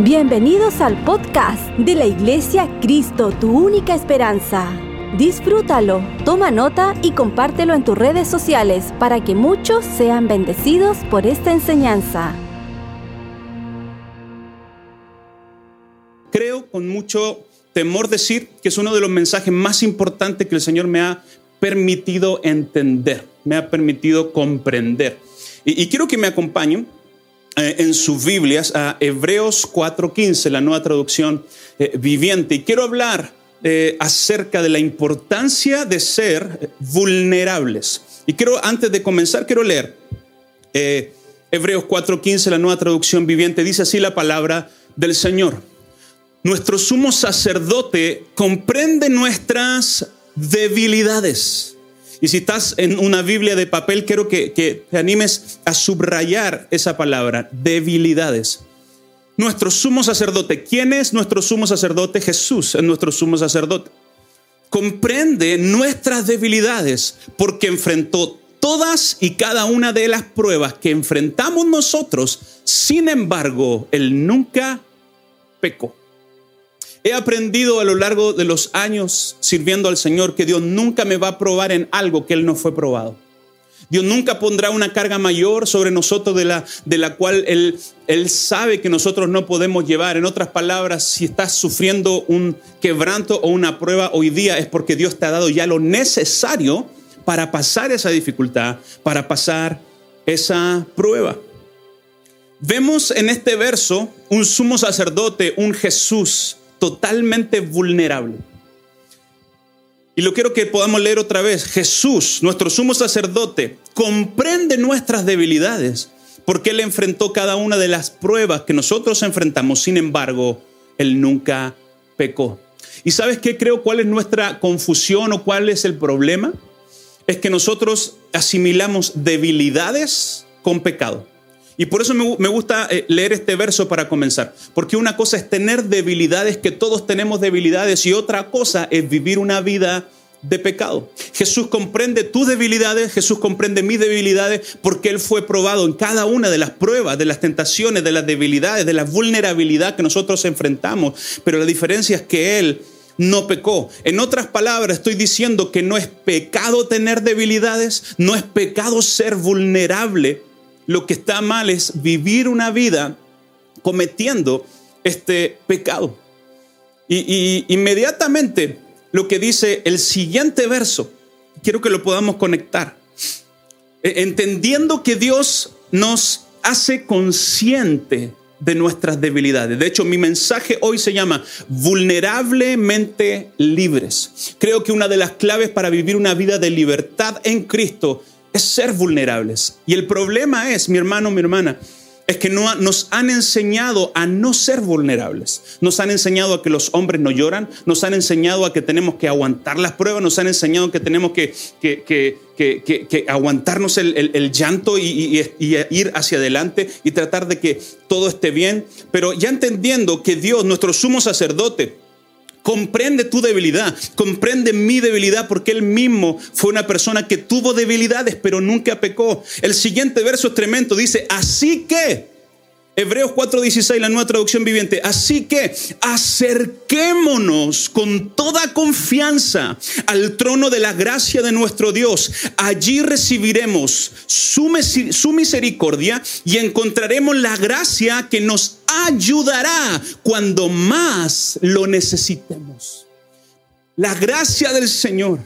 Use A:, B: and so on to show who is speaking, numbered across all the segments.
A: Bienvenidos al podcast de la Iglesia Cristo, tu única esperanza. Disfrútalo, toma nota y compártelo en tus redes sociales para que muchos sean bendecidos por esta enseñanza.
B: Creo con mucho temor decir que es uno de los mensajes más importantes que el Señor me ha permitido entender, me ha permitido comprender. Y, quiero que me acompañen eh, en sus Biblias a Hebreos 4:15, la nueva traducción eh, viviente. Y quiero hablar eh, acerca de la importancia de ser vulnerables. Y quiero, antes de comenzar, quiero leer Hebreos 4:15, la nueva traducción viviente. Dice así la palabra del Señor. Nuestro sumo sacerdote comprende nuestras debilidades y si estás en una Biblia de papel, quiero que, te animes a subrayar esa palabra, debilidades. Nuestro sumo sacerdote, ¿quién es nuestro sumo sacerdote? Jesús es nuestro sumo sacerdote. Comprende nuestras debilidades porque enfrentó todas y cada una de las pruebas que enfrentamos nosotros. Sin embargo, Él nunca pecó. He aprendido a lo largo de los años sirviendo al Señor que Dios nunca me va a probar en algo que Él no fue probado. Dios nunca pondrá una carga mayor sobre nosotros de la, de la cual él, él sabe que nosotros no podemos llevar. En otras palabras, si estás sufriendo un quebranto o una prueba hoy día es porque Dios te ha dado ya lo necesario para pasar esa dificultad, para pasar esa prueba. Vemos en este verso un sumo sacerdote, un Jesús totalmente vulnerable. Y lo quiero que podamos leer otra vez. Jesús, nuestro sumo sacerdote, comprende nuestras debilidades porque Él enfrentó cada una de las pruebas que nosotros enfrentamos. Sin embargo, Él nunca pecó. ¿Y sabes qué creo? ¿Cuál es nuestra confusión o cuál es el problema? Es que nosotros asimilamos debilidades con pecado. Y por eso me, gusta eh, leer este verso para comenzar, porque una cosa es tener debilidades, que todos tenemos debilidades, y otra cosa es vivir una vida de pecado. Jesús comprende tus debilidades, Jesús comprende mis debilidades, porque Él fue probado en cada una de las pruebas, de las tentaciones, de las debilidades, de la vulnerabilidad que nosotros enfrentamos. Pero la diferencia es que Él no pecó. En otras palabras, estoy diciendo que no es pecado tener debilidades, no es pecado ser vulnerable lo que está mal es vivir una vida cometiendo este pecado. Y, inmediatamente lo que dice el siguiente verso, quiero que lo podamos conectar. E, entendiendo que Dios nos hace consciente de nuestras debilidades. De hecho, mi mensaje hoy se llama vulnerablemente libres. Creo que una de las claves para vivir una vida de libertad en Cristo es ser vulnerables. Y el problema es, mi hermano, mi hermana, es que no, nos han enseñado a no ser vulnerables. Nos han enseñado a que los hombres no lloran, nos han enseñado a que tenemos que aguantar las pruebas, nos han enseñado que tenemos que, que, aguantarnos el, llanto y, ir hacia adelante y tratar de que todo esté bien. Pero ya entendiendo que Dios, nuestro sumo sacerdote, comprende tu debilidad, comprende mi debilidad porque él mismo fue una persona que tuvo debilidades pero nunca pecó. El siguiente verso es tremendo, dice, así que Hebreos 4:16, la nueva traducción viviente. Así que acerquémonos con toda confianza al trono de la gracia de nuestro Dios. Allí recibiremos su, misericordia y encontraremos la gracia que nos ayudará cuando más lo necesitemos. La gracia del Señor.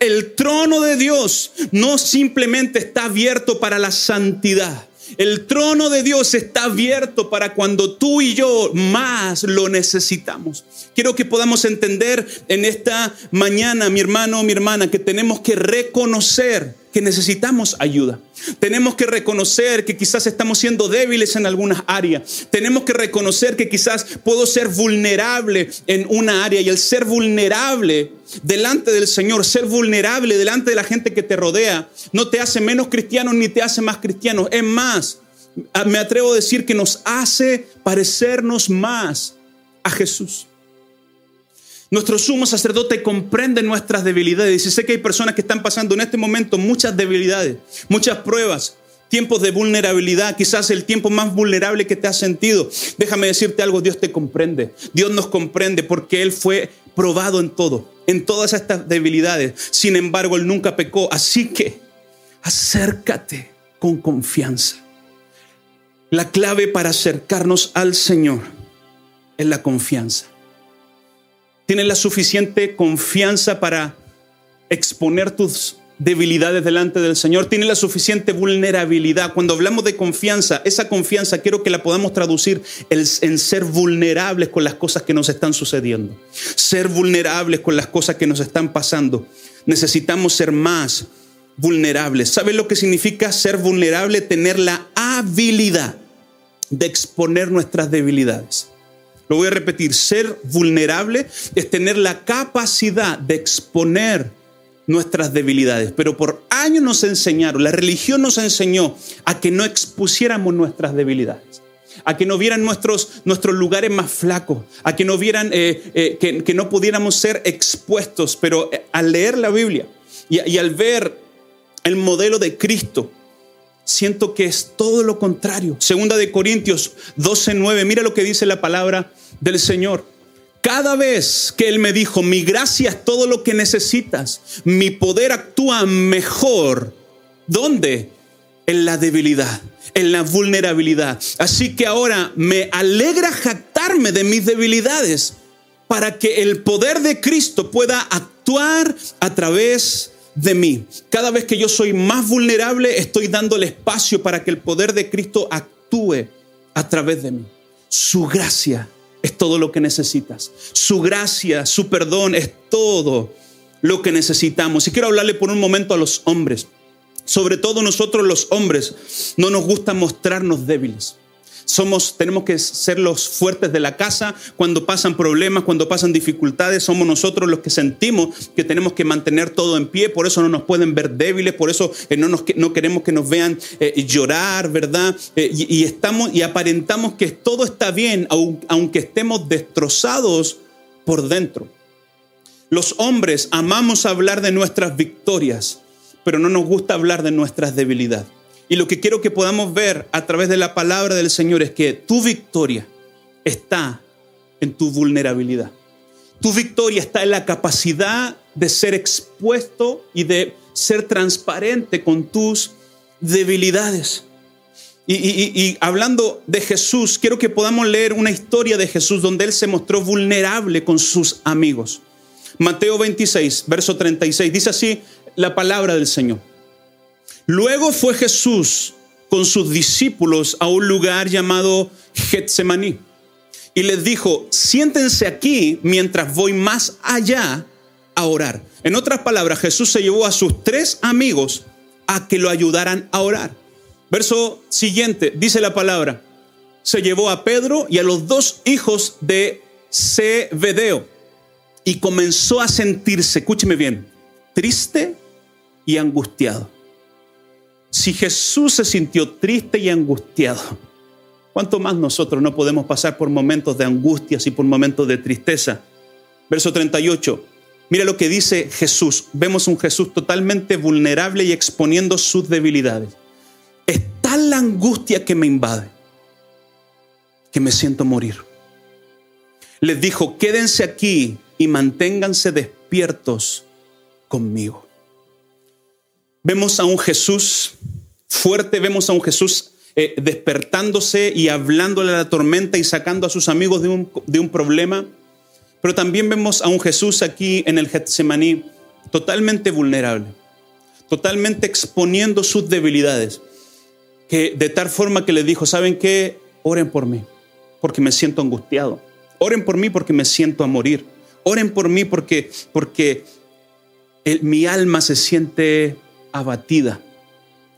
B: El trono de Dios no simplemente está abierto para la santidad el trono de Dios está abierto para cuando tú y yo más lo necesitamos. Quiero que podamos entender en esta mañana, mi hermano, mi hermana, que tenemos que reconocer que necesitamos ayuda. Tenemos que reconocer que quizás estamos siendo débiles en algunas áreas. Tenemos que reconocer que quizás puedo ser vulnerable en una área y el ser vulnerable delante del Señor, ser vulnerable delante de la gente que te rodea, no te hace menos cristiano ni te hace más cristiano. Es más, me atrevo a decir que nos hace parecernos más a Jesús. Nuestro sumo sacerdote comprende nuestras debilidades. Y sé que hay personas que están pasando en este momento muchas debilidades, muchas pruebas. tiempos de vulnerabilidad, quizás el tiempo más vulnerable que te has sentido. Déjame decirte algo, Dios te comprende. Dios nos comprende porque Él fue probado en todo, en todas estas debilidades. Sin embargo, Él nunca pecó. Así que acércate con confianza. La clave para acercarnos al Señor es la confianza. Tienes la suficiente confianza para exponer tus debilidades delante del Señor, tiene la suficiente vulnerabilidad. Cuando hablamos de confianza, esa confianza quiero que la podamos traducir en ser vulnerables con las cosas que nos están sucediendo, ser vulnerables con las cosas que nos están pasando. Necesitamos ser más vulnerables. ¿Sabes lo que significa ser vulnerable? Tener la habilidad de exponer nuestras debilidades. Lo voy a repetir, ser vulnerable es tener la capacidad de exponer nuestras debilidades. Pero por años nos enseñaron, la religión nos enseñó a que no expusiéramos nuestras debilidades, a que no vieran nuestros, nuestros lugares más flacos, a que no vieran eh, eh, que, no pudiéramos ser expuestos. Pero eh, al leer la Biblia y, y al ver el modelo de Cristo, siento que es todo lo contrario. Segunda de Corintios 12:9, mira lo que dice la palabra del Señor. Cada vez que Él me dijo, mi gracia es todo lo que necesitas, mi poder actúa mejor. ¿Dónde? En la debilidad, en la vulnerabilidad. Así que ahora me alegra jactarme de mis debilidades para que el poder de Cristo pueda actuar a través de mí. Cada vez que yo soy más vulnerable, estoy dándole espacio para que el poder de Cristo actúe a través de mí. Su gracia es todo lo que necesitas. Su gracia, su perdón es todo lo que necesitamos. Y quiero hablarle por un momento a los hombres. Sobre todo nosotros los hombres no nos gusta mostrarnos débiles. Somos, tenemos que ser los fuertes de la casa. Cuando pasan problemas, cuando pasan dificultades, somos nosotros los que sentimos que tenemos que mantener todo en pie. Por eso no nos pueden ver débiles, por eso eh, no, nos, no queremos que nos vean eh, llorar, ¿verdad? Eh, y, estamos y aparentamos que todo está bien, aunque estemos destrozados por dentro. Los hombres amamos hablar de nuestras victorias, pero no nos gusta hablar de nuestras debilidades. Y lo que quiero que podamos ver a través de la palabra del Señor es que tu victoria está en tu vulnerabilidad. Tu victoria está en la capacidad de ser expuesto y de ser transparente con tus debilidades. Y, hablando de Jesús, quiero que podamos leer una historia de Jesús donde Él se mostró vulnerable con sus amigos. Mateo 26, verso 36, dice así la palabra del Señor. Luego fue Jesús con sus discípulos a un lugar llamado Getsemaní y les dijo, siéntense aquí mientras voy más allá a orar. En otras palabras, Jesús se llevó a sus tres amigos a que lo ayudaran a orar. Verso siguiente, dice la palabra, se llevó a Pedro y a los dos hijos de Zebedeo y comenzó a sentirse, escúcheme bien, triste y angustiado. Si Jesús se sintió triste y angustiado, ¿cuánto más nosotros no podemos pasar por momentos de angustias y por momentos de tristeza? Verso 38. Mira lo que dice Jesús. Vemos un Jesús totalmente vulnerable y exponiendo sus debilidades. Es tal la angustia que me invade que me siento morir. Les dijo, quédense aquí y manténganse despiertos conmigo. Vemos a un Jesús fuerte, vemos a un Jesús eh, despertándose y hablándole a la tormenta y sacando a sus amigos de un, de un problema. Pero también vemos a un Jesús aquí en el Getsemaní totalmente vulnerable, totalmente exponiendo sus debilidades, que de tal forma que le dijo, ¿saben qué? Oren por mí, porque me siento angustiado. Oren por mí porque me siento a morir. Oren por mí porque, porque mi alma se siente abatida.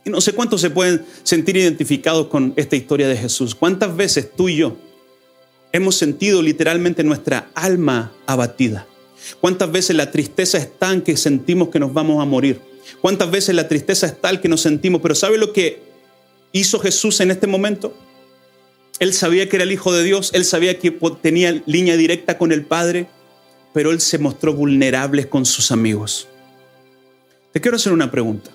B: Y no sé cuántos se pueden sentir identificados con esta historia de Jesús. ¿Cuántas veces tú y yo hemos sentido literalmente nuestra alma abatida? ¿Cuántas veces la tristeza es tan que sentimos que nos vamos a morir? ¿Cuántas veces la tristeza es tal que nos sentimos? Pero ¿sabe lo que hizo Jesús en este momento? Él sabía que era el Hijo de Dios, él sabía que tenía línea directa con el Padre, pero él se mostró vulnerable con sus amigos. Te quiero hacer una pregunta.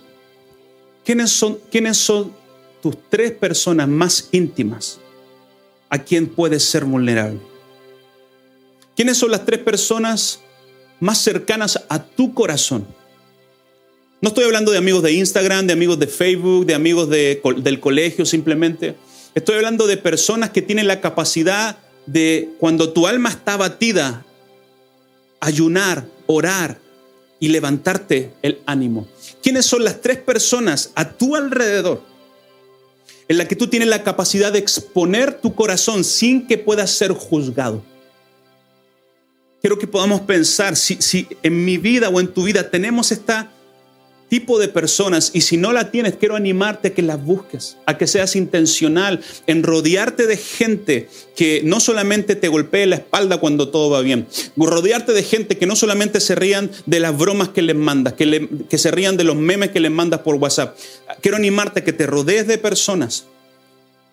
B: ¿Quiénes son, quiénes son tus tres personas más íntimas a quien puedes ser vulnerable. ¿Quiénes son las tres personas más cercanas a tu corazón? No estoy hablando de amigos de Instagram, de amigos de Facebook, de amigos del colegio simplemente. Estoy hablando de personas que tienen la capacidad de, cuando tu alma está batida, ayunar, orar y levantarte el ánimo. ¿Quiénes son las tres personas a tu alrededor en la que tú tienes la capacidad de exponer tu corazón sin que puedas ser juzgado? Quiero que podamos pensar si, si en mi vida o en tu vida tenemos esta tipo de personas y si no la tienes, quiero animarte a que las busques, a que seas intencional en rodearte de gente que no solamente te golpee la espalda cuando todo va bien, rodearte de gente que no solamente se rían de las bromas que les mandas, que, que se rían de los memes que les mandas por WhatsApp. Quiero animarte a que te rodees de personas,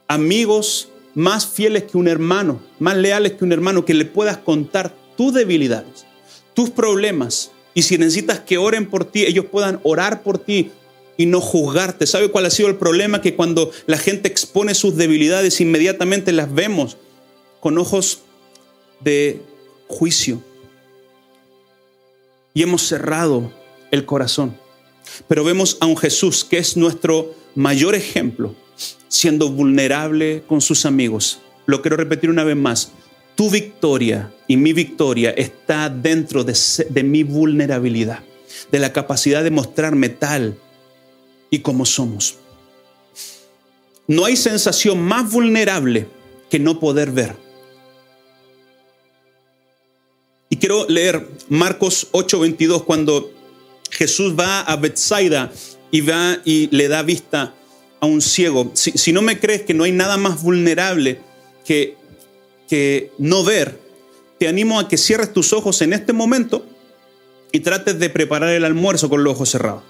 B: amigos más fieles que un hermano, más leales que un hermano, que le puedas contar tus debilidades, tus problemas, y si necesitas que oren por ti, ellos puedan orar por ti y no juzgarte. ¿Sabe cuál ha sido el problema? Que cuando la gente expone sus debilidades, inmediatamente las vemos con ojos de juicio. Y hemos cerrado el corazón. Pero vemos a un Jesús que es nuestro mayor ejemplo, siendo vulnerable con sus amigos. Lo quiero repetir una vez más tu victoria y mi victoria está dentro de, mi vulnerabilidad, de la capacidad de mostrarme tal y como somos. No hay sensación más vulnerable que no poder ver. Y quiero leer Marcos 8:22 cuando Jesús va a Bethsaida y va y le da vista a un ciego. Si, si no me crees que no hay nada más vulnerable que que no ver, te animo a que cierres tus ojos en este momento y trates de preparar el almuerzo con los ojos cerrados.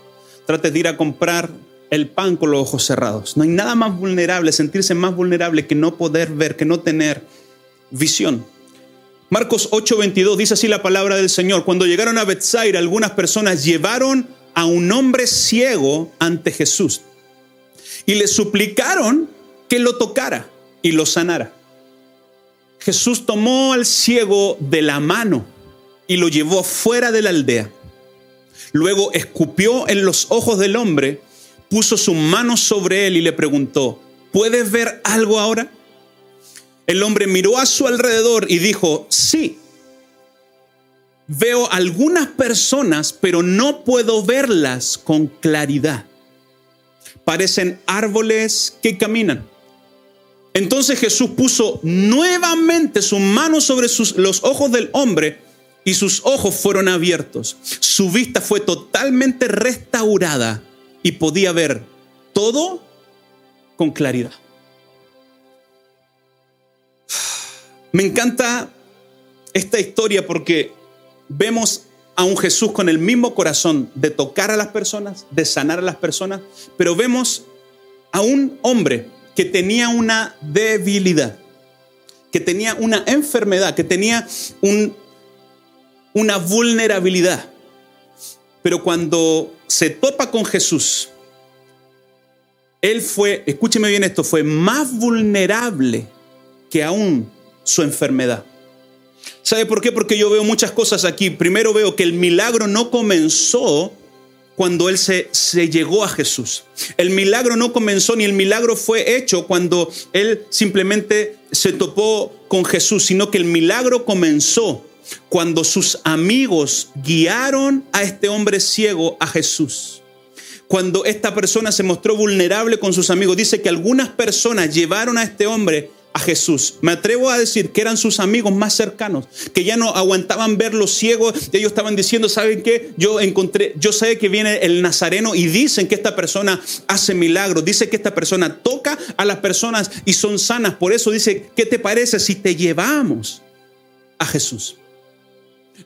B: Trates de ir a comprar el pan con los ojos cerrados. No hay nada más vulnerable, sentirse más vulnerable que no poder ver, que no tener visión. Marcos 8:22 dice así la palabra del Señor. Cuando llegaron a Bethsaida, algunas personas llevaron a un hombre ciego ante Jesús y le suplicaron que lo tocara y lo sanara. Jesús tomó al ciego de la mano y lo llevó fuera de la aldea. Luego escupió en los ojos del hombre, puso su mano sobre él y le preguntó, ¿puedes ver algo ahora? El hombre miró a su alrededor y dijo, sí, veo algunas personas, pero no puedo verlas con claridad. Parecen árboles que caminan. Entonces Jesús puso nuevamente su mano sobre los ojos del hombre y sus ojos fueron abiertos. Su vista fue totalmente restaurada y podía ver todo con claridad. Me encanta esta historia porque vemos a un Jesús con el mismo corazón de tocar a las personas, de sanar a las personas, pero vemos a un hombre que tenía una debilidad, que tenía una enfermedad, que tenía un, una vulnerabilidad. Pero cuando se topa con Jesús, él fue, escúcheme bien esto, fue más vulnerable que aún su enfermedad. ¿Sabe por qué? Porque yo veo muchas cosas aquí. Primero veo que el milagro no comenzó cuando él se, se, llegó a Jesús. El milagro no comenzó ni el milagro fue hecho cuando él simplemente se topó con Jesús, sino que el milagro comenzó cuando sus amigos guiaron a este hombre ciego a Jesús. Cuando esta persona se mostró vulnerable con sus amigos, dice que algunas personas llevaron a este hombre a Jesús. Me atrevo a decir que eran sus amigos más cercanos, que ya no aguantaban verlo ciego. Ellos estaban diciendo, ¿saben qué? Yo encontré, yo sé que viene el Nazareno y dicen que esta persona hace milagros, dice que esta persona toca a las personas y son sanas. Por eso dice, ¿qué te parece si te llevamos a Jesús?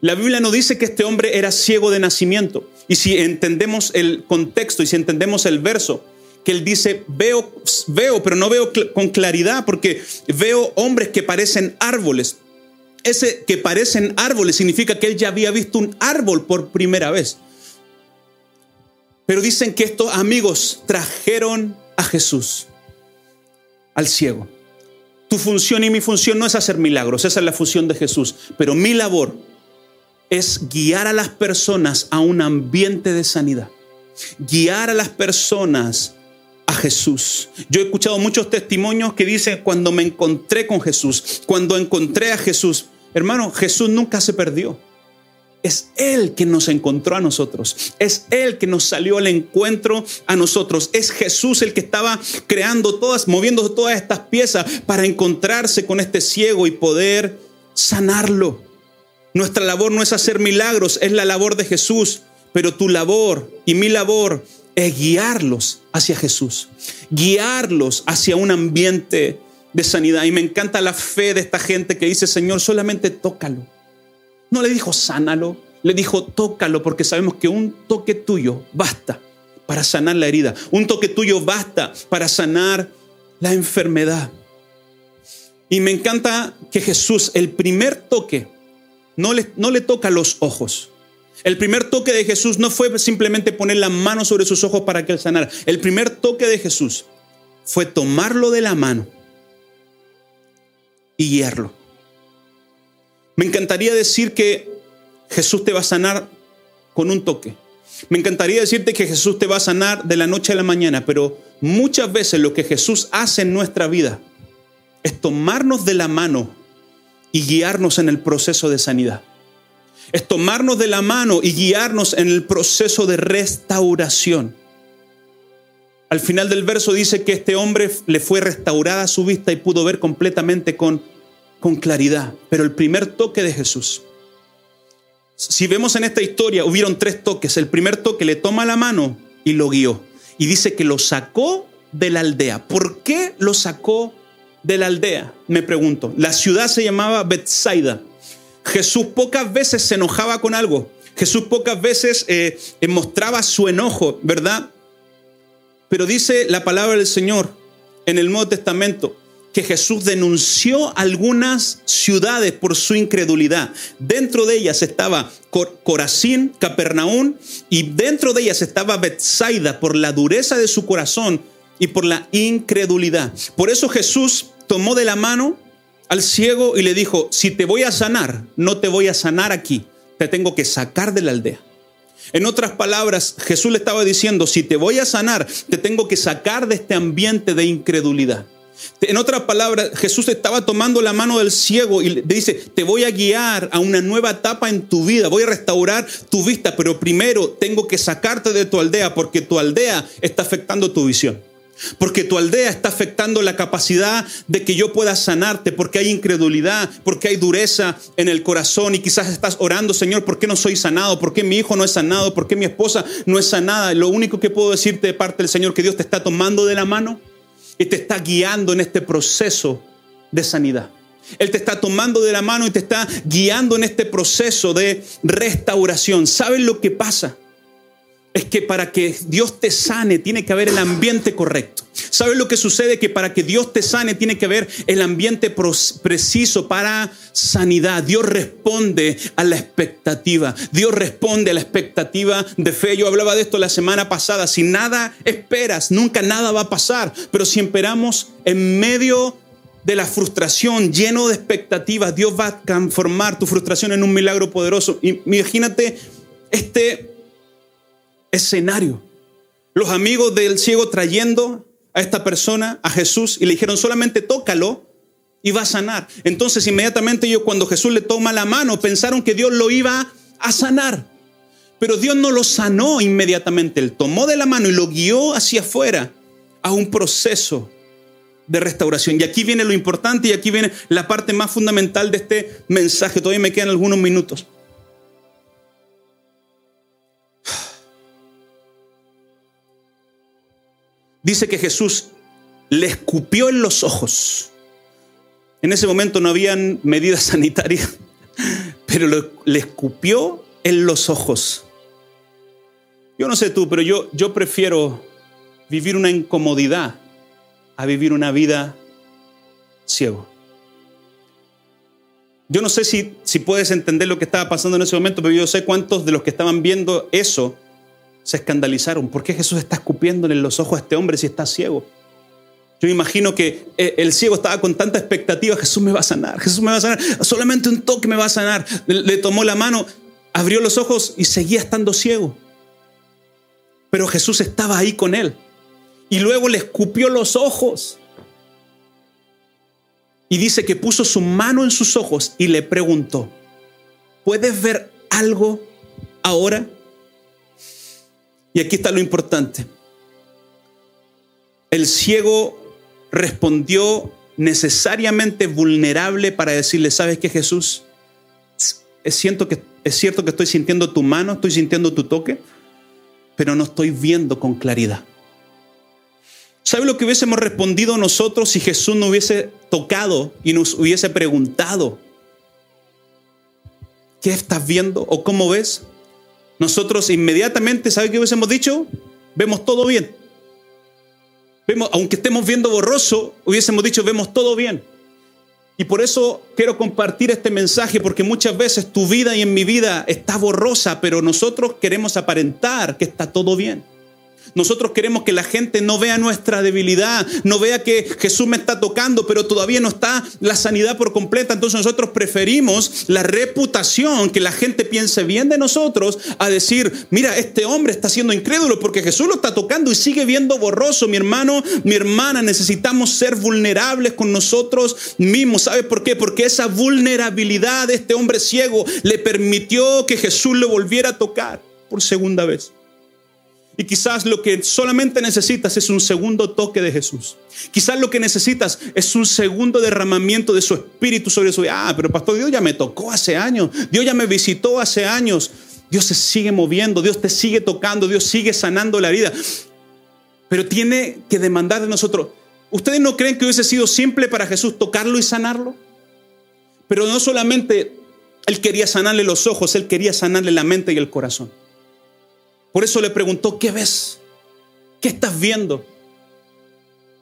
B: La Biblia no dice que este hombre era ciego de nacimiento. Y si entendemos el contexto y si entendemos el verso, que él dice, veo, veo, pero no veo con claridad porque veo hombres que parecen árboles. Ese que parecen árboles significa que él ya había visto un árbol por primera vez. Pero dicen que estos amigos trajeron a Jesús. al ciego. Tu función y mi función no es hacer milagros, esa es la función de Jesús, pero mi labor es guiar a las personas a un ambiente de sanidad, guiar a las personas Jesús. Yo he escuchado muchos testimonios que dicen cuando me encontré con Jesús, cuando encontré a Jesús, hermano, Jesús nunca se perdió. Es Él que nos encontró a nosotros. Es Él que nos salió al encuentro a nosotros. Es Jesús el que estaba creando todas, moviendo todas estas piezas para encontrarse con este ciego y poder sanarlo. Nuestra labor no es hacer milagros, es la labor de Jesús. Pero tu labor y mi labor es guiarlos hacia Jesús. Guiarlos hacia un ambiente de sanidad. Y me encanta la fe de esta gente que dice, Señor, solamente tócalo no le dijo sánalo, le dijo tócalo porque sabemos que un toque tuyo basta para sanar la herida. Un toque tuyo basta para sanar la enfermedad. Y me encanta que Jesús, el primer toque, no le, no le toca los ojos. El primer toque de Jesús no fue simplemente poner la mano sobre sus ojos para que él sanara. El primer toque de Jesús fue tomarlo de la mano y guiarlo. Me encantaría decir que Jesús te va a sanar con un toque. Me encantaría decirte que Jesús te va a sanar de la noche a la mañana, pero muchas veces lo que Jesús hace en nuestra vida es tomarnos de la mano y guiarnos en el proceso de sanidad. Es tomarnos de la mano y guiarnos en el proceso de restauración. Al final del verso dice que este hombre le fue restaurada su vista y pudo ver completamente con con claridad, pero el primer toque de Jesús. Si vemos en esta historia, hubieron tres toques. El primer toque le toma la mano y lo guió. Y dice que lo sacó de la aldea. ¿Por qué lo sacó de la aldea? Me pregunto. La ciudad se llamaba Bethsaida. Jesús pocas veces se enojaba con algo. Jesús pocas veces eh, mostraba su enojo, ¿verdad? Pero dice la palabra del Señor en el Nuevo Testamento que Jesús denunció algunas ciudades por su incredulidad. Dentro de ellas estaba Corazín, Capernaum, y dentro de ellas estaba Bethsaida por la dureza de su corazón y por la incredulidad. Por eso Jesús tomó de la mano al ciego y le dijo, si te voy a sanar, no te voy a sanar aquí, te tengo que sacar de la aldea. En otras palabras, Jesús le estaba diciendo, si te voy a sanar, te tengo que sacar de este ambiente de incredulidad. En otras palabras, Jesús estaba tomando la mano del ciego y le dice, te voy a guiar a una nueva etapa en tu vida, voy a restaurar tu vista, pero primero tengo que sacarte de tu aldea porque tu aldea está afectando tu visión. Porque tu aldea está afectando la capacidad de que yo pueda sanarte, porque hay incredulidad, porque hay dureza en el corazón y quizás estás orando, Señor, ¿por qué no soy sanado? ¿Por qué mi hijo no es sanado? ¿Por qué mi esposa no es sanada? Lo único que puedo decirte de parte del Señor que Dios te está tomando de la mano y te está guiando en este proceso de sanidad. Él te está tomando de la mano y te está guiando en este proceso de restauración. ¿Sabes lo que pasa? Es que para que Dios te sane tiene que haber el ambiente correcto. ¿Sabes lo que sucede? Que para que Dios te sane tiene que haber el ambiente preciso para sanidad. Dios responde a la expectativa. Dios responde a la expectativa de fe. Yo hablaba de esto la semana pasada. Si nada esperas, nunca nada va a pasar. Pero si esperamos en medio de la frustración, lleno de expectativas, Dios va a transformar tu frustración en un milagro poderoso. Imagínate este escenario. Los amigos del ciego trayendo a esta persona, a Jesús, y le dijeron, solamente tócalo y va a sanar. Entonces inmediatamente ellos cuando Jesús le toma la mano pensaron que Dios lo iba a sanar. Pero Dios no lo sanó inmediatamente. Él tomó de la mano y lo guió hacia afuera a un proceso de restauración. Y aquí viene lo importante y aquí viene la parte más fundamental de este mensaje. Todavía me quedan algunos minutos. Dice que Jesús le escupió en los ojos. En ese momento no habían medidas sanitarias, pero le escupió en los ojos. Yo no sé tú, pero yo, yo prefiero vivir una incomodidad a vivir una vida ciego. Yo no sé si, si puedes entender lo que estaba pasando en ese momento, pero yo sé cuántos de los que estaban viendo eso se escandalizaron. ¿Por qué Jesús está escupiéndole en los ojos a este hombre si está ciego? Yo imagino que eh, el ciego estaba con tanta expectativa, Jesús me va a sanar, Jesús me va a sanar, solamente un toque me va a sanar. Le, tomó la mano, abrió los ojos y seguía estando ciego. Pero Jesús estaba ahí con él. Y luego le escupió los ojos. Y dice que puso su mano en sus ojos y le preguntó, ¿puedes ver algo ahora? Y aquí está lo importante. El ciego respondió necesariamente vulnerable para decirle, ¿sabes qué Jesús? Es, cierto que, es cierto que estoy sintiendo tu mano, estoy sintiendo tu toque, pero no estoy viendo con claridad. ¿Sabe lo que hubiésemos respondido nosotros si Jesús no hubiese tocado y nos hubiese preguntado? ¿Qué estás viendo o cómo ves? Nosotros inmediatamente, ¿sabe qué hubiésemos dicho? Vemos todo bien. Vemos, aunque estemos viendo borroso, hubiésemos dicho, vemos todo bien. Y por eso quiero compartir este mensaje, porque muchas veces tu vida y en mi vida está borrosa, pero nosotros queremos aparentar que está todo bien. Nosotros queremos que la gente no vea nuestra debilidad, no vea que Jesús me está tocando, pero todavía no está la sanidad por completa. Entonces nosotros preferimos la reputación, que la gente piense bien de nosotros, a decir, mira, este hombre está siendo incrédulo porque Jesús lo está tocando y sigue viendo borroso. Mi hermano, mi hermana, necesitamos ser vulnerables con nosotros mismos. ¿Sabes por qué? Porque esa vulnerabilidad de este hombre ciego le permitió que Jesús lo volviera a tocar por segunda vez. Y quizás lo que solamente necesitas es un segundo toque de Jesús. Quizás lo que necesitas es un segundo derramamiento de su espíritu sobre su vida. Ah, pero pastor, Dios ya me tocó hace años. Dios ya me visitó hace años. Dios se sigue moviendo, Dios te sigue tocando, Dios sigue sanando la vida. Pero tiene que demandar de nosotros. ¿Ustedes no creen que hubiese sido simple para Jesús tocarlo y sanarlo? Pero no solamente Él quería sanarle los ojos, Él quería sanarle la mente y el corazón. Por eso le preguntó, ¿qué ves? ¿Qué estás viendo?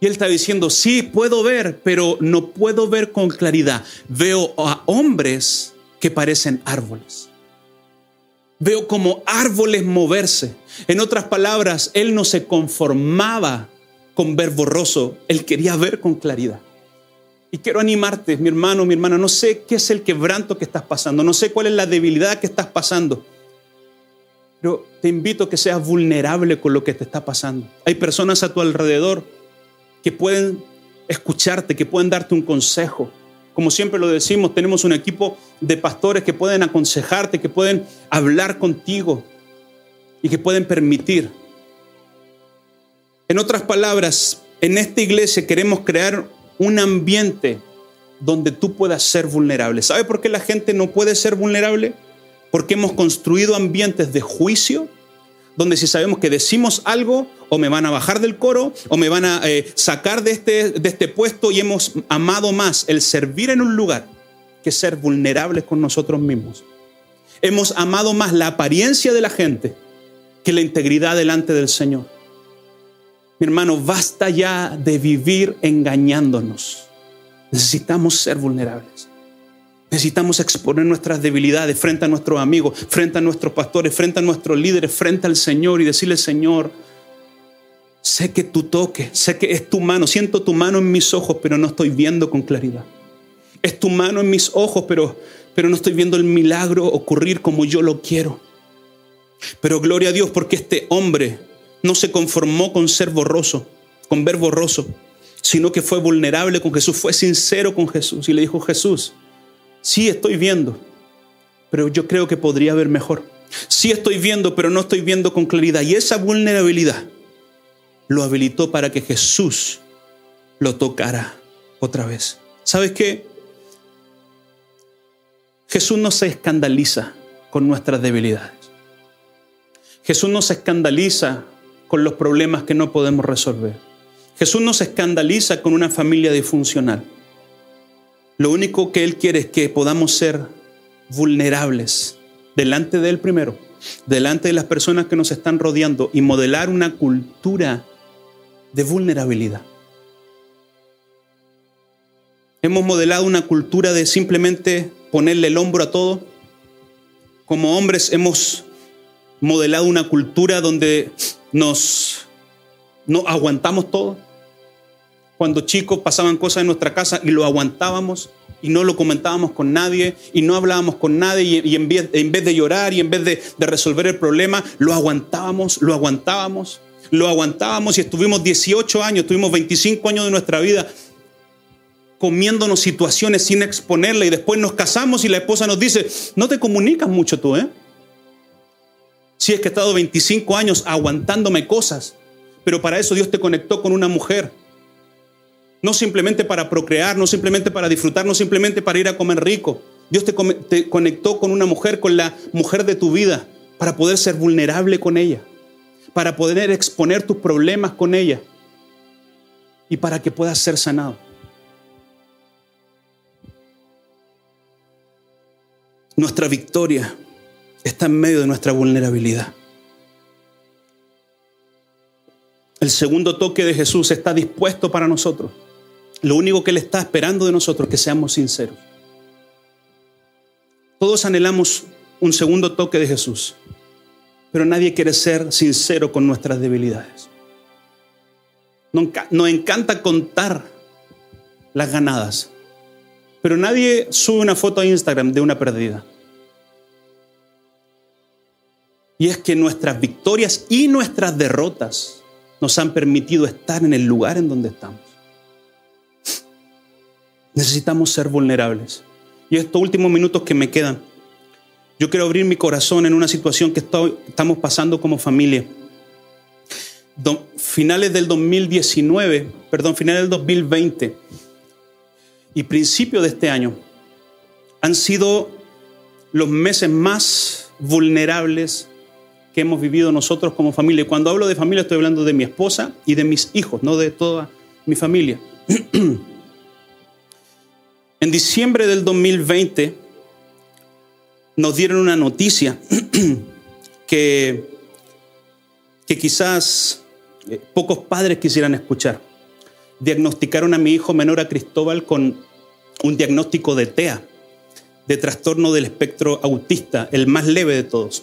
B: Y él está diciendo, sí, puedo ver, pero no puedo ver con claridad. Veo a hombres que parecen árboles. Veo como árboles moverse. En otras palabras, él no se conformaba con ver borroso, él quería ver con claridad. Y quiero animarte, mi hermano, mi hermana, no sé qué es el quebranto que estás pasando, no sé cuál es la debilidad que estás pasando, pero te invito a que seas vulnerable con lo que te está pasando. Hay personas a tu alrededor que pueden escucharte, que pueden darte un consejo. Como siempre lo decimos, tenemos un equipo de pastores que pueden aconsejarte, que pueden hablar contigo y que pueden permitir. En otras palabras, en esta iglesia queremos crear un ambiente donde tú puedas ser vulnerable. ¿Sabe por qué la gente no puede ser vulnerable? Porque hemos construido ambientes de juicio donde si sabemos que decimos algo o me van a bajar del coro o me van a eh, sacar de este, de este puesto y hemos amado más el servir en un lugar que ser vulnerables con nosotros mismos. Hemos amado más la apariencia de la gente que la integridad delante del Señor. Mi hermano, basta ya de vivir engañándonos. Necesitamos ser vulnerables. Necesitamos exponer nuestras debilidades frente a nuestros amigos, frente a nuestros pastores, frente a nuestros líderes, frente al Señor y decirle, Señor, sé que tu toque, sé que es tu mano, siento tu mano en mis ojos, pero no estoy viendo con claridad. Es tu mano en mis ojos, pero, pero no estoy viendo el milagro ocurrir como yo lo quiero. Pero gloria a Dios porque este hombre no se conformó con ser borroso, con ver borroso, sino que fue vulnerable con Jesús, fue sincero con Jesús y le dijo, Jesús, Sí estoy viendo, pero yo creo que podría ver mejor. Sí estoy viendo, pero no estoy viendo con claridad. Y esa vulnerabilidad lo habilitó para que Jesús lo tocara otra vez. ¿Sabes qué? Jesús no se escandaliza con nuestras debilidades. Jesús no se escandaliza con los problemas que no podemos resolver. Jesús no se escandaliza con una familia disfuncional. Lo único que Él quiere es que podamos ser vulnerables delante de Él primero, delante de las personas que nos están rodeando y modelar una cultura de vulnerabilidad. Hemos modelado una cultura de simplemente ponerle el hombro a todo. Como hombres hemos modelado una cultura donde nos no aguantamos todo cuando chicos pasaban cosas en nuestra casa y lo aguantábamos y no lo comentábamos con nadie y no hablábamos con nadie y, en, vez, de llorar y en vez de, de resolver el problema, lo aguantábamos, lo aguantábamos, lo aguantábamos y estuvimos 18 años, tuvimos 25 años de nuestra vida comiéndonos situaciones sin exponerla y después nos casamos y la esposa nos dice, no te comunicas mucho tú, ¿eh? Si es que he estado 25 años aguantándome cosas, pero para eso Dios te conectó con una mujer. No simplemente para procrear, no simplemente para disfrutar, no simplemente para ir a comer rico. Dios te, conectó con una mujer, con la mujer de tu vida, para poder ser vulnerable con ella, para poder exponer tus problemas con ella y para que puedas ser sanado. Nuestra victoria está en medio de nuestra vulnerabilidad. El segundo toque de Jesús está dispuesto para nosotros. Lo único que Él está esperando de nosotros es que seamos sinceros. Todos anhelamos un segundo toque de Jesús, pero nadie quiere ser sincero con nuestras debilidades. Nos encanta contar las ganadas, pero nadie sube una foto a Instagram de una perdida. Y es que nuestras victorias y nuestras derrotas nos han permitido estar en el lugar en donde estamos. Necesitamos ser vulnerables. Y estos últimos minutos que me quedan, yo quiero abrir mi corazón en una situación que estamos pasando como familia. finales del 2019, perdón, finales del 2020 y principio de este año han sido los meses más vulnerables que hemos vivido nosotros como familia. Y cuando hablo de familia estoy hablando de mi esposa y de mis hijos, no de toda mi familia. en diciembre del 2020 nos dieron una noticia que, que quizás eh, pocos padres quisieran escuchar diagnosticaron a mi hijo menor a Cristóbal con un diagnóstico de TEA, de trastorno del espectro autista, el más leve de todos.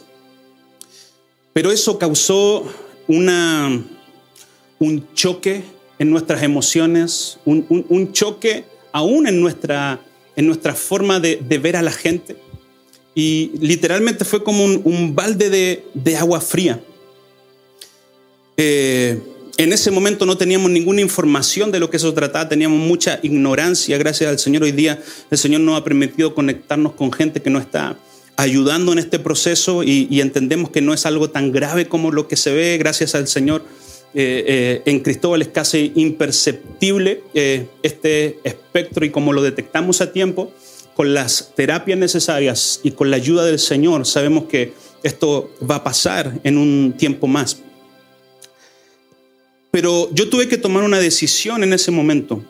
B: Pero eso causó una, un choque en nuestras emociones, un, choque aún en nuestra, en nuestra forma de, ver a la gente. Y literalmente fue como un, balde de, agua fría. Eh, en ese momento no teníamos ninguna información de lo que eso trataba, teníamos mucha ignorancia. Gracias al Señor hoy día el Señor nos ha permitido conectarnos con gente que nos está ayudando en este proceso y, entendemos que no es algo tan grave como lo que se ve. Gracias al Señor eh, eh, en Cristóbal es casi imperceptible eh, este espectro y como lo detectamos a tiempo, con las terapias necesarias y con la ayuda del Señor, sabemos que esto va a pasar en un tiempo más. Pero yo tuve que tomar una decisión en ese momento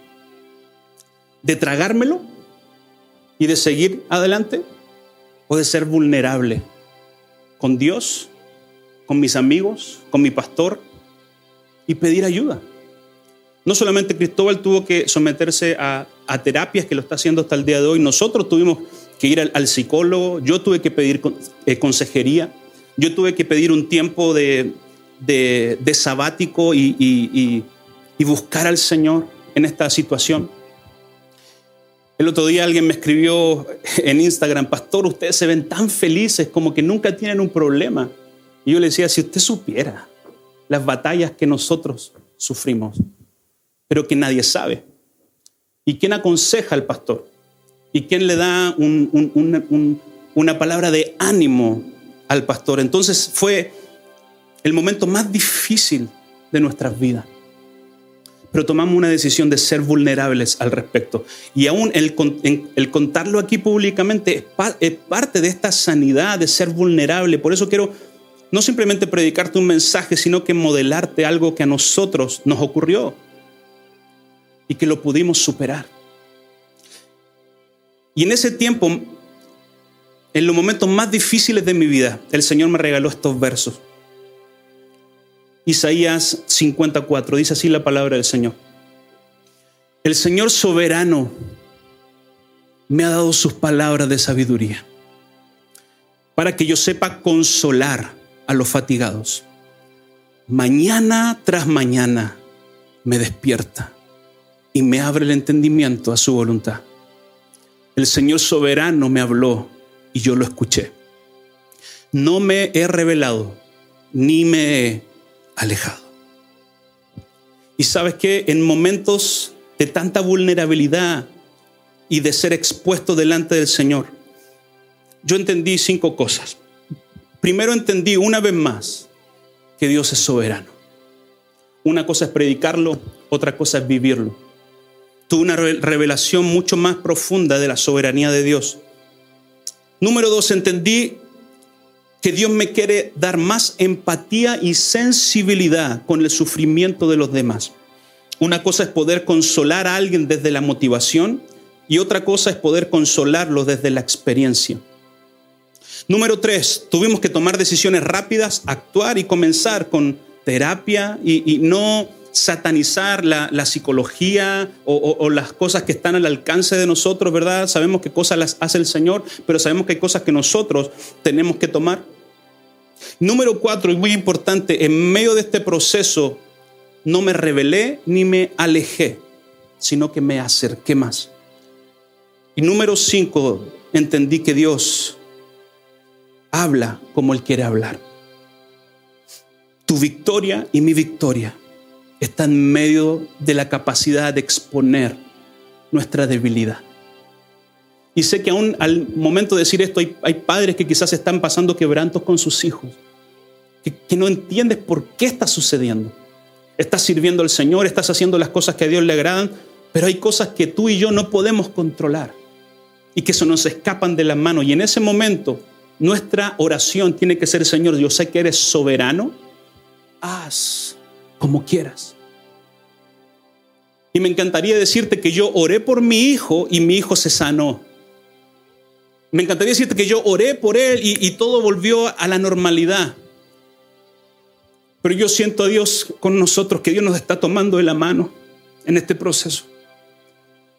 B: de tragármelo y de seguir adelante o de ser vulnerable con Dios, con mis amigos, con mi pastor y pedir ayuda. No solamente Cristóbal tuvo que someterse a, terapias que lo está haciendo hasta el día de hoy, nosotros tuvimos que ir al, psicólogo, yo tuve que pedir eh, consejería, yo tuve que pedir un tiempo de, sabático y, buscar al Señor en esta situación. El otro día alguien me escribió en Instagram, pastor, ustedes se ven tan felices como que nunca tienen un problema. Y yo le decía, si usted supiera las batallas que nosotros sufrimos, pero que nadie sabe. ¿Y quién aconseja al pastor? ¿Y quién le da una palabra de ánimo al pastor? Entonces fue el momento más difícil de nuestras vidas. Pero tomamos una decisión de ser vulnerables al respecto. Y aún el, contarlo aquí públicamente es, parte de esta sanidad de ser vulnerable. Por eso quiero no simplemente predicarte un mensaje, sino que modelarte algo que a nosotros nos ocurrió y que lo pudimos superar. Y en ese tiempo, en los momentos más difíciles de mi vida, el Señor me regaló estos versos. Isaías 54, dice así la palabra del Señor. El Señor soberano me ha dado sus palabras de sabiduría para que yo sepa consolar a los fatigados. Mañana tras mañana me despierta y me abre el entendimiento a su voluntad. El Señor soberano me habló y yo lo escuché. No me he revelado ni me he alejado. Y sabes que en momentos de tanta vulnerabilidad y de ser expuesto delante del Señor, yo entendí cinco cosas. Primero entendí una vez más que Dios es soberano. Una cosa es predicarlo, otra cosa es vivirlo. Tuve una revelación mucho más profunda de la soberanía de Dios. Número dos, entendí que Dios me quiere dar más empatía y sensibilidad con el sufrimiento de los demás. Una cosa es poder consolar a alguien desde la motivación y otra cosa es poder consolarlo desde la experiencia. Número tres, tuvimos que tomar decisiones rápidas, actuar y comenzar con terapia y, no satanizar la, psicología o, o, las cosas que están al alcance de nosotros, ¿verdad? Sabemos qué cosas las hace el Señor, pero sabemos que hay cosas que nosotros tenemos que tomar. Número cuatro, y muy importante, en medio de este proceso no me rebelé ni me alejé, sino que me acerqué más. Y número cinco, entendí que Dios habla como Él quiere hablar. Tu victoria y mi victoria está en medio de la capacidad de exponer nuestra debilidad. Y sé que aún al momento de decir esto hay, padres que quizás están pasando quebrantos con sus hijos, que, no entiendes por qué está sucediendo. Estás sirviendo al Señor, estás haciendo las cosas que a Dios le agradan, pero hay cosas que tú y yo no podemos controlar y que se nos escapan de las manos. Y en ese momento nuestra oración tiene que ser, Señor, yo sé que eres soberano, haz como quieras. Y me encantaría decirte que yo oré por mi hijo y mi hijo se sanó. Me encantaría decirte que yo oré por él y, todo volvió a la normalidad. Pero yo siento a Dios con nosotros, que Dios nos está tomando de la mano en este proceso.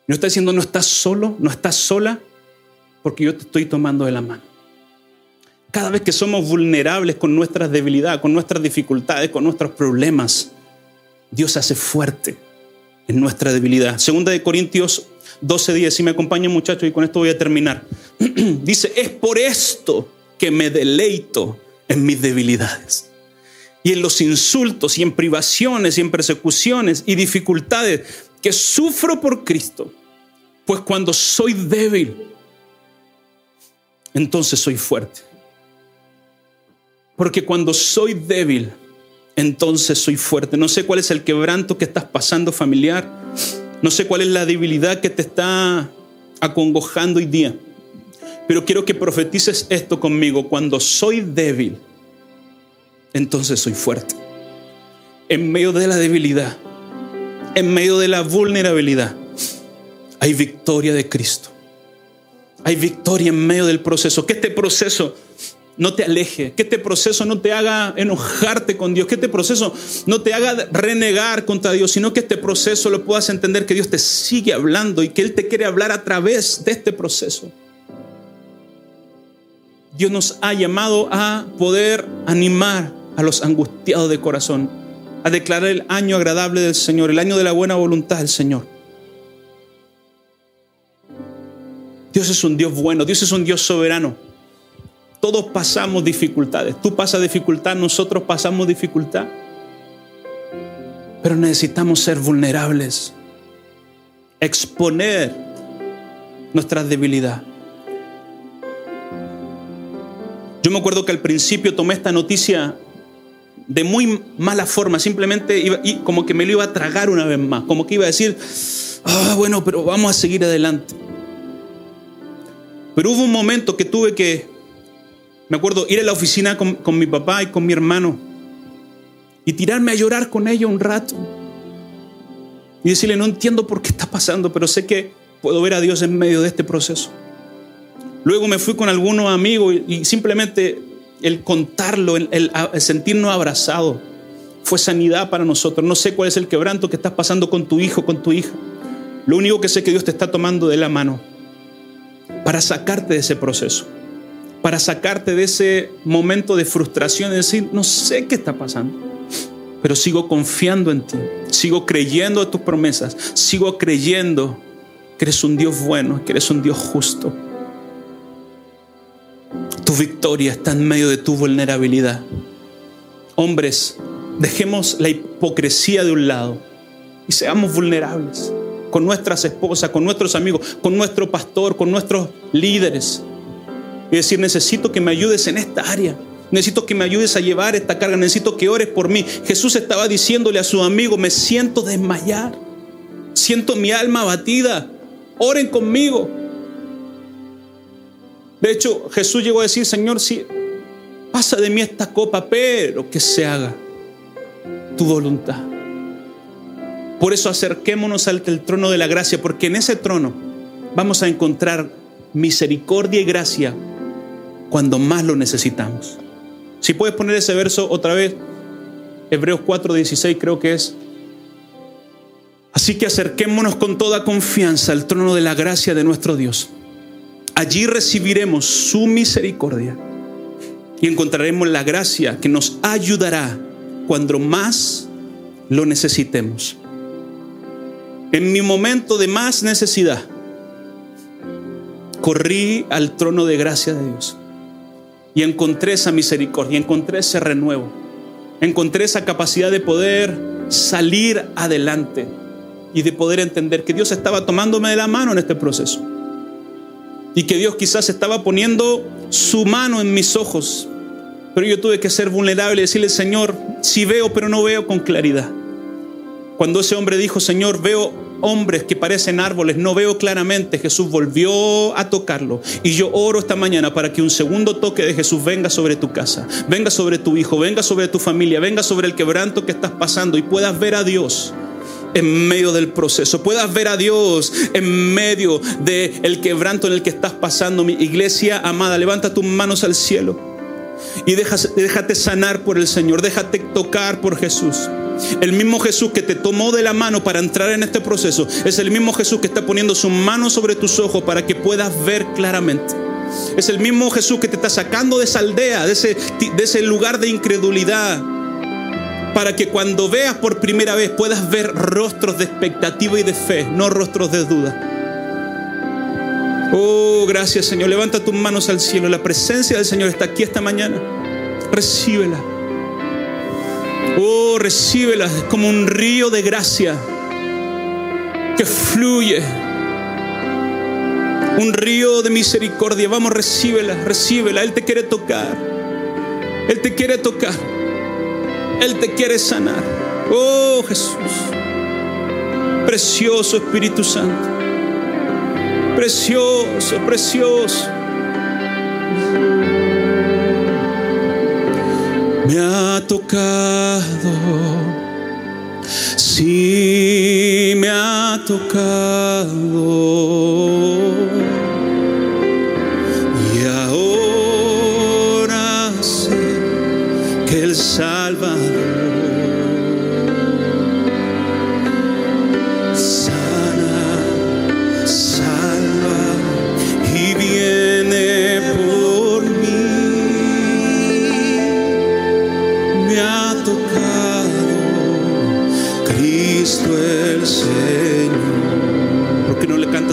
B: Nos está diciendo, no estás solo, no estás sola, porque yo te estoy tomando de la mano. Cada vez que somos vulnerables con nuestras debilidades, con nuestras dificultades, con nuestros problemas, Dios hace fuerte en nuestra debilidad. Segunda de Corintios 12 días, si me acompañan muchachos y con esto voy a terminar. Dice, es por esto que me deleito en mis debilidades y en los insultos y en privaciones y en persecuciones y dificultades que sufro por Cristo. Pues cuando soy débil, entonces soy fuerte. Porque cuando soy débil, entonces soy fuerte. No sé cuál es el quebranto que estás pasando familiar. No sé cuál es la debilidad que te está acongojando hoy día. Pero quiero que profetices esto conmigo. Cuando soy débil, entonces soy fuerte. En medio de la debilidad, en medio de la vulnerabilidad, hay victoria de Cristo. Hay victoria en medio del proceso. Que este proceso no te aleje, que este proceso no te haga enojarte con Dios, que este proceso no te haga renegar contra Dios, sino que este proceso lo puedas entender que Dios te sigue hablando y que Él te quiere hablar a través de este proceso. Dios nos ha llamado a poder animar a los angustiados de corazón, a declarar el año agradable del Señor, el año de la buena voluntad del Señor. Dios es un Dios bueno, Dios es un Dios soberano. Todos pasamos dificultades. Tú pasas dificultad, nosotros pasamos dificultad. Pero necesitamos ser vulnerables. Exponer nuestra debilidad. Yo me acuerdo que al principio tomé esta noticia de muy mala forma, simplemente iba, como que me lo iba a tragar una vez más, como que iba a decir, ah, bueno, pero vamos a seguir adelante. Pero hubo un momento que tuve que me acuerdo ir a la oficina con, mi papá y con mi hermano y tirarme a llorar con ellos un rato. Y decirle, no entiendo por qué está pasando, pero sé que puedo ver a Dios en medio de este proceso. Luego me fui con algunos amigos y, simplemente el contarlo, el, el sentirnos abrazados, fue sanidad para nosotros. No sé cuál es el quebranto que estás pasando con tu hijo, con tu hija. Lo único que sé es que Dios te está tomando de la mano para sacarte de ese proceso para sacarte de ese momento de frustración y decir, no sé qué está pasando. pero sigo confiando en ti, sigo creyendo en tus promesas, sigo creyendo que eres un Dios bueno, que eres un Dios justo. Tu victoria está en medio de tu vulnerabilidad. Hombres, dejemos la hipocresía de un lado y seamos vulnerables con nuestras esposas, con nuestros amigos, con nuestro pastor, con nuestros líderes. Y decir, necesito que me ayudes en esta área. Necesito que me ayudes a llevar esta carga. Necesito que ores por mí. Jesús estaba diciéndole a su amigo, me siento desmayar. Siento mi alma abatida. Oren conmigo. De hecho, Jesús llegó a decir, Señor, si pasa de mí esta copa, pero que se haga tu voluntad. Por eso acerquémonos al trono de la gracia, porque en ese trono vamos a encontrar misericordia y gracia cuando más lo necesitamos. Si puedes poner ese verso otra vez, Hebreos 4:16 creo que es. Así que acerquémonos con toda confianza al trono de la gracia de nuestro Dios. Allí recibiremos su misericordia y encontraremos la gracia que nos ayudará cuando más lo necesitemos. En mi momento de más necesidad, corrí al trono de gracia de Dios y encontré esa misericordia, encontré ese renuevo, encontré esa capacidad de poder salir adelante y de poder entender que Dios estaba tomándome de la mano en este proceso y que Dios quizás estaba poniendo su mano en mis ojos, pero yo tuve que ser vulnerable y decirle, Señor, si veo, pero no veo con claridad. Cuando ese hombre dijo, Señor, veo hombres que parecen árboles, no veo claramente, Jesús volvió a tocarlo. Y yo oro esta mañana para que un segundo toque de Jesús venga sobre tu casa, venga sobre tu hijo, venga sobre tu familia, venga sobre el quebranto que estás pasando y puedas ver a Dios en medio del proceso, puedas ver a Dios en medio del el quebranto en el que estás pasando. Mi iglesia amada, levanta tus manos al cielo y déjate sanar por el Señor, déjate tocar por Jesús. El mismo Jesús que te tomó de la mano para entrar en este proceso es el mismo Jesús que está poniendo su mano sobre tus ojos para que puedas ver claramente. Es el mismo Jesús que te está sacando de esa aldea, de ese, de ese lugar de incredulidad, para que cuando veas por primera vez puedas ver rostros de expectativa y de fe, no rostros de duda. Oh, gracias Señor. Levanta tus manos al cielo. La presencia del Señor está aquí esta mañana. Recíbela. Oh, recíbela como un río de gracia que fluye. Un río de misericordia. Vamos, recíbela, recíbela. Él te quiere tocar. Él te quiere tocar. Él te quiere sanar. Oh, Jesús. Precioso Espíritu Santo. Precioso, precioso. me ha tocado, sí me ha tocado.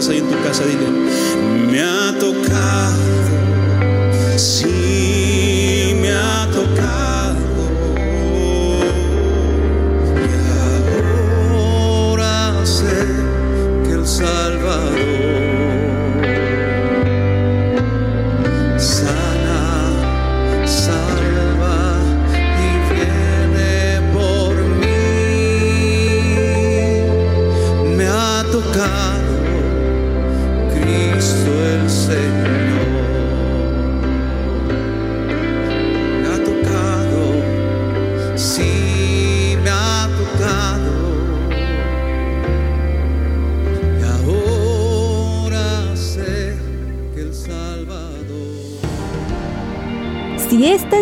B: Ahí en tu casa, dile, me ha tocado,